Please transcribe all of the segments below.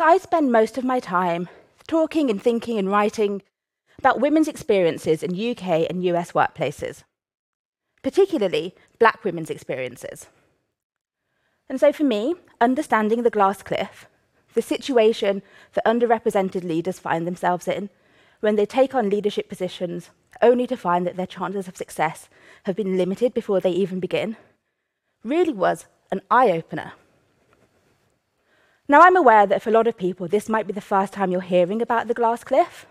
So I spend most of my time talking and thinking and writing about women's experiences in UK and US workplaces, particularly black women's experiences. And so for me, understanding the glass cliff, the situation that underrepresented leaders find themselves in when they take on leadership positions only to find that their chances of success have been limited before they even begin, really was an eye opener. Now, I'm aware that for a lot of people, this might be the first time you're hearing about the glass cliff.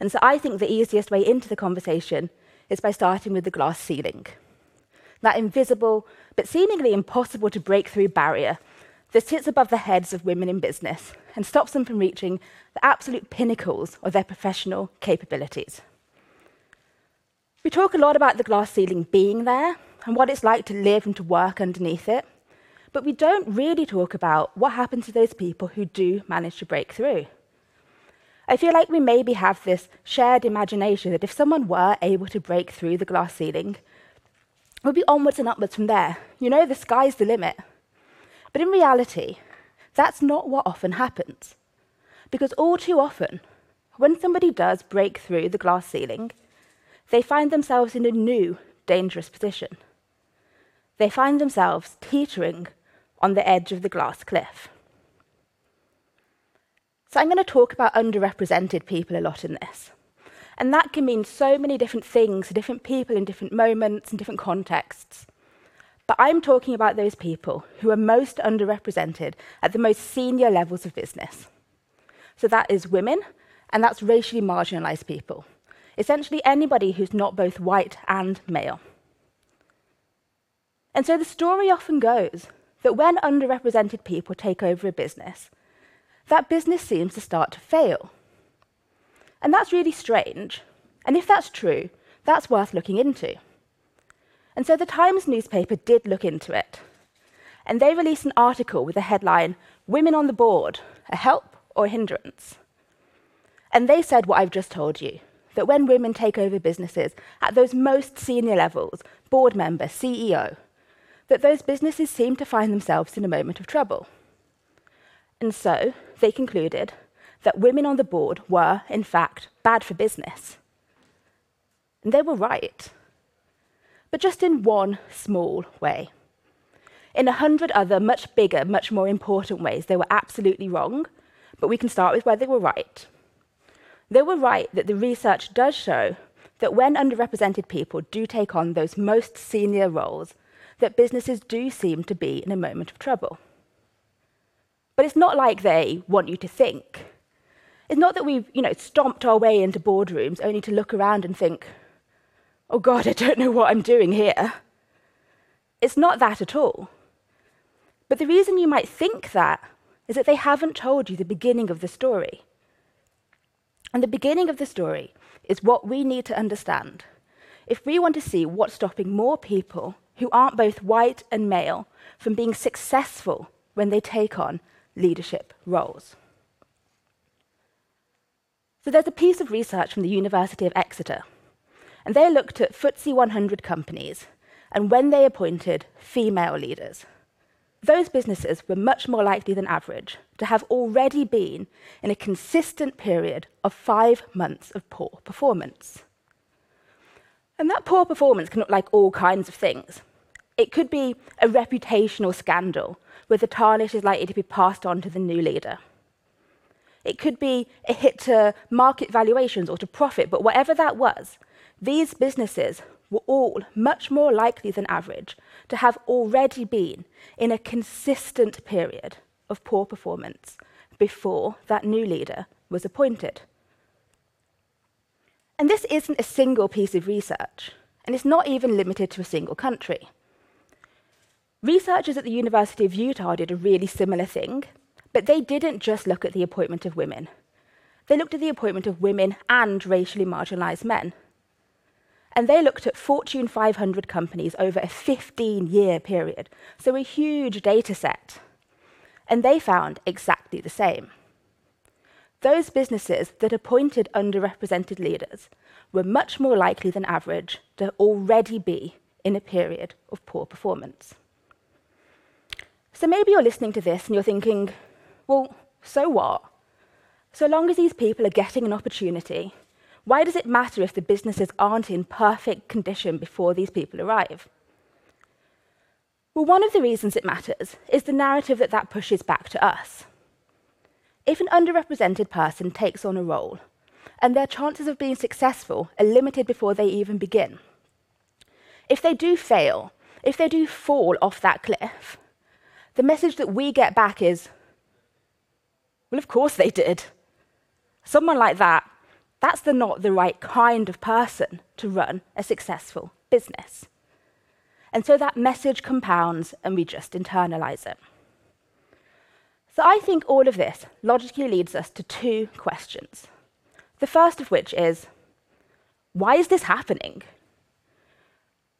And so I think the easiest way into the conversation is by starting with the glass ceiling. That invisible, but seemingly impossible to break through barrier that sits above the heads of women in business and stops them from reaching the absolute pinnacles of their professional capabilities. We talk a lot about the glass ceiling being there and what it's like to live and to work underneath it, but we don't really talk about what happens to those people who do manage to break through. I feel like we maybe have this shared imagination that if someone were able to break through the glass ceiling, it would be onwards and upwards from there. You know, the sky's the limit. But in reality, that's not what often happens. Because all too often, when somebody does break through the glass ceiling, they find themselves in a new, dangerous position. They find themselves teetering on the edge of the glass cliff. So I'm going to talk about underrepresented people a lot in this. And that can mean so many different things to different people in different moments and different contexts. But I'm talking about those people who are most underrepresented at the most senior levels of business. So that is women, and that's racially marginalized people. Essentially, anybody who's not both white and male. And so the story often goes that when underrepresented people take over a business, that business seems to start to fail. And that's really strange. And if that's true, that's worth looking into. And so the Times newspaper did look into it. And they released an article with the headline Women on the Board, a help or a hindrance? And they said what I've just told you that when women take over businesses at those most senior levels, board member, CEO, that those businesses seem to find themselves in a moment of trouble. And so they concluded that women on the board were, in fact, bad for business. And they were right. But just in one small way. In a hundred other, much bigger, much more important ways, they were absolutely wrong, but we can start with where they were right. They were right that the research does show that when underrepresented people do take on those most senior roles, that businesses do seem to be in a moment of trouble. But it's not like they want you to think. It's not that we've, you know, stomped our way into boardrooms only to look around and think, oh God, I don't know what I'm doing here. It's not that at all. But the reason you might think that is that they haven't told you the beginning of the story. And the beginning of the story is what we need to understand if we want to see what's stopping more people who aren't both white and male from being successful when they take on leadership roles. So there's a piece of research from the University of Exeter, and they looked at FTSE 100 companies and when they appointed female leaders. Those businesses were much more likely than average to have already been in a consistent period of five months of poor performance. And that poor performance can look like all kinds of things. It could be a reputational scandal where the tarnish is likely to be passed on to the new leader. It could be a hit to market valuations or to profit, but whatever that was, these businesses were all much more likely than average to have already been in a consistent period of poor performance before that new leader was appointed. And this isn't a single piece of research, and it's not even limited to a single country. Researchers at the University of Utah did a really similar thing, but they didn't just look at the appointment of women. They looked at the appointment of women and racially marginalized men. And they looked at Fortune 500 companies over a 15 year period, so a huge data set. And they found exactly the same. Those businesses that appointed underrepresented leaders were much more likely than average to already be in a period of poor performance. So maybe you're listening to this and you're thinking, well, So what? So long as these people are getting an opportunity, why does it matter if the businesses aren't in perfect condition before these people arrive? Well, one of the reasons it matters is the narrative that that pushes back to us. If an underrepresented person takes on a role, and their chances of being successful are limited before they even begin, if they do fail, if they do fall off that cliff, the message that we get back is, well, of course they did. Someone like that, that's the not the right kind of person to run a successful business. And so that message compounds and we just internalize it. So I think all of this logically leads us to two questions. The first of which is why is this happening?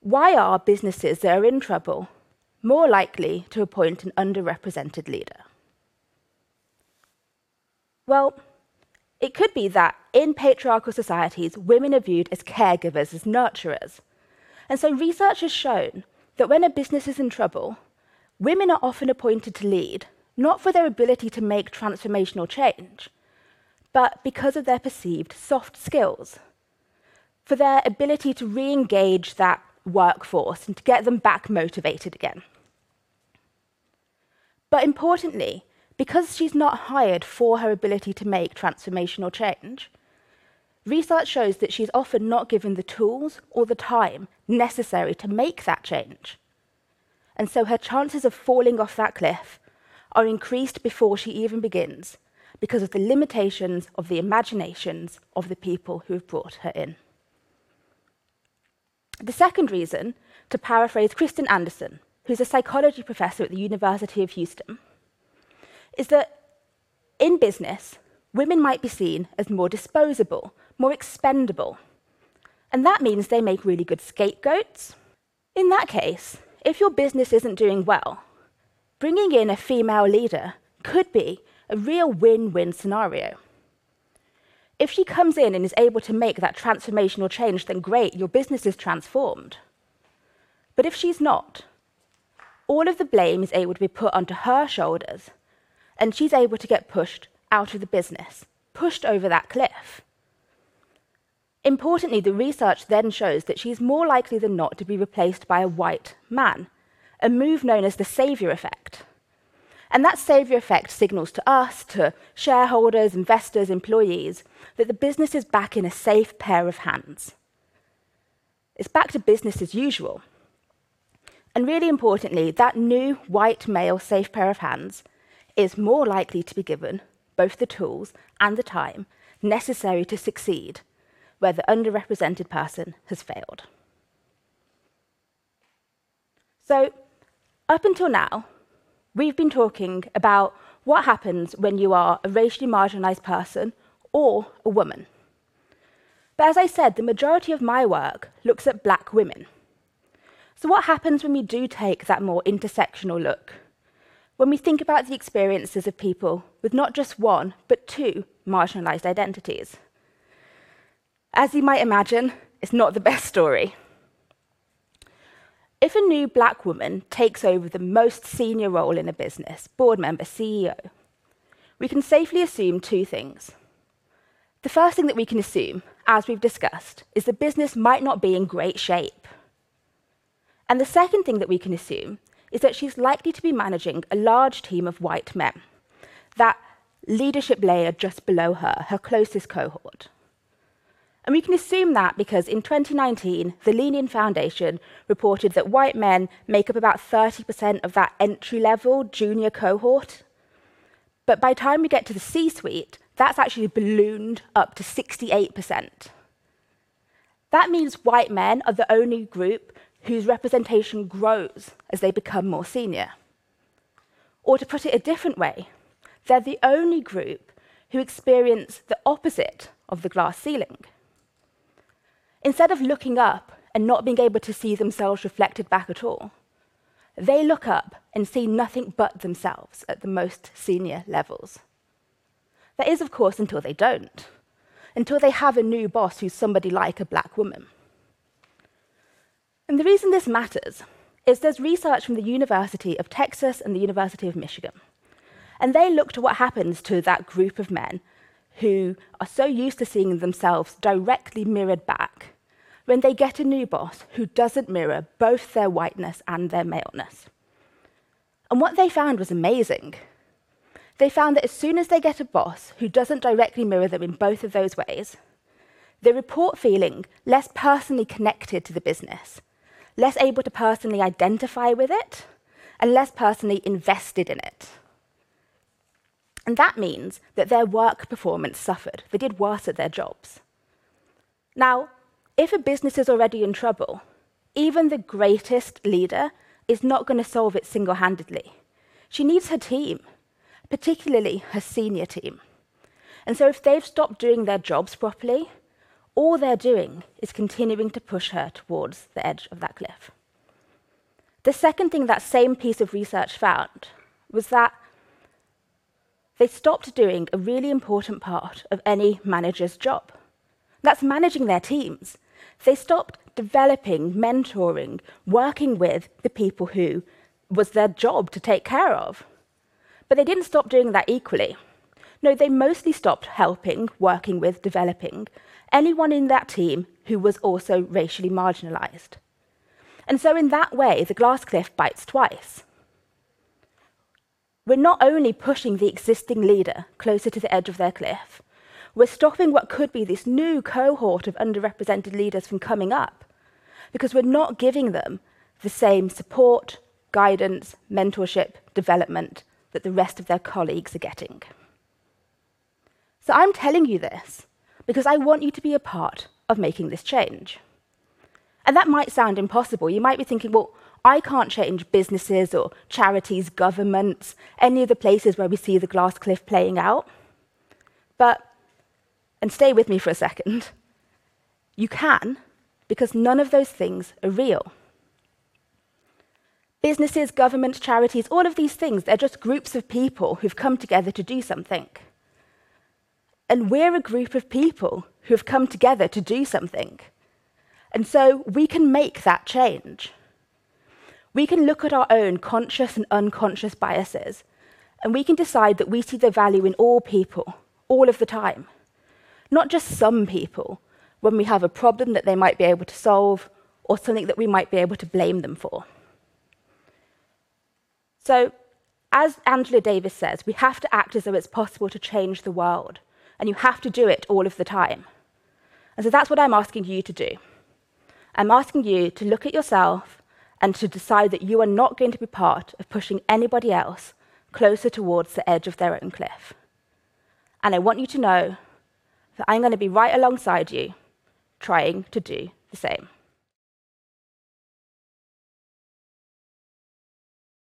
Why are businesses that are in trouble more likely to appoint an underrepresented leader? Well, it could be that in patriarchal societies, women are viewed as caregivers, as nurturers. And so research has shown that when a business is in trouble, women are often appointed to lead, not for their ability to make transformational change, but because of their perceived soft skills, for their ability to re engage that workforce and to get them back motivated again. But importantly, because she's not hired for her ability to make transformational change, research shows that she's often not given the tools or the time necessary to make that change. And so her chances of falling off that cliff are increased before she even begins because of the limitations of the imaginations of the people who have brought her in. The second reason, to paraphrase Kristen Anderson, who's a psychology professor at the University of Houston, is that in business, women might be seen as more disposable, more expendable. And that means they make really good scapegoats. In that case, if your business isn't doing well, bringing in a female leader could be a real win win scenario. If she comes in and is able to make that transformational change, then great, your business is transformed. But if she's not, all of the blame is able to be put onto her shoulders and she's able to get pushed out of the business, pushed over that cliff. Importantly, the research then shows that she's more likely than not to be replaced by a white man, a move known as the savior effect. And that savior effect signals to us, to shareholders, investors, employees, that the business is back in a safe pair of hands. It's back to business as usual. And really importantly, that new white male safe pair of hands is more likely to be given both the tools and the time necessary to succeed where the underrepresented person has failed. So, up until now, we've been talking about what happens when you are a racially marginalized person or a woman. But as I said, the majority of my work looks at black women. So, what happens when we do take that more intersectional look? when we think about the experiences of people with not just one, but two marginalized identities. As you might imagine, it's not the best story. If a new black woman takes over the most senior role in a business, board member, CEO, we can safely assume two things. The first thing that we can assume, as we've discussed, is the business might not be in great shape. And the second thing that we can assume is that she's likely to be managing a large team of white men, that leadership layer just below her, her closest cohort. And we can assume that because in 2019, the Lean In Foundation reported that white men make up about 30% of that entry level junior cohort. But by the time we get to the C suite, that's actually ballooned up to 68%. That means white men are the only group whose representation grows as they become more senior. Or to put it a different way, they're the only group who experience the opposite of the glass ceiling. Instead of looking up and not being able to see themselves reflected back at all, they look up and see nothing but themselves at the most senior levels. That is, of course, until they don't, until they have a new boss who's somebody like a black woman. And the reason this matters is there's research from the University of Texas and the University of Michigan. And they looked at what happens to that group of men who are so used to seeing themselves directly mirrored back when they get a new boss who doesn't mirror both their whiteness and their maleness. And what they found was amazing. They found that as soon as they get a boss who doesn't directly mirror them in both of those ways, they report feeling less personally connected to the business, less able to personally identify with it, and less personally invested in it. And that means that their work performance suffered. They did worse at their jobs. Now, if a business is already in trouble, even the greatest leader is not going to solve it single handedly. She needs her team, particularly her senior team. And so, if they've stopped doing their jobs properly, all they're doing is continuing to push her towards the edge of that cliff. The second thing that same piece of research found was that they stopped doing a really important part of any manager's job. That's managing their teams. They stopped developing, mentoring, working with the people who was their job to take care of. But they didn't stop doing that equally. No, they mostly stopped helping, working with, developing anyone in that team who was also racially marginalized. And so, in that way, the glass cliff bites twice we're not only pushing the existing leader closer to the edge of their cliff, we're stopping what could be this new cohort of underrepresented leaders from coming up because we're not giving them the same support, guidance, mentorship, development that the rest of their colleagues are getting. So I'm telling you this because I want you to be a part of making this change. And that might sound impossible. You might be thinking, well, I can't change businesses or charities, governments, any of the places where we see the glass cliff playing out. But, and stay with me for a second, you can because none of those things are real. Businesses, governments, charities, all of these things, they're just groups of people who've come together to do something. And we're a group of people who have come together to do something. And so we can make that change. We can look at our own conscious and unconscious biases, and we can decide that we see the value in all people, all of the time. Not just some people, when we have a problem that they might be able to solve, or something that we might be able to blame them for. So, as Angela Davis says, we have to act as though it's possible to change the world, and you have to do it all of the time. And so that's what I'm asking you to do. I'm asking you to look at yourself and to decide that you are not going to be part of pushing anybody else closer towards the edge of their own cliff. And I want you to know that I'm going to be right alongside you, trying to do the same.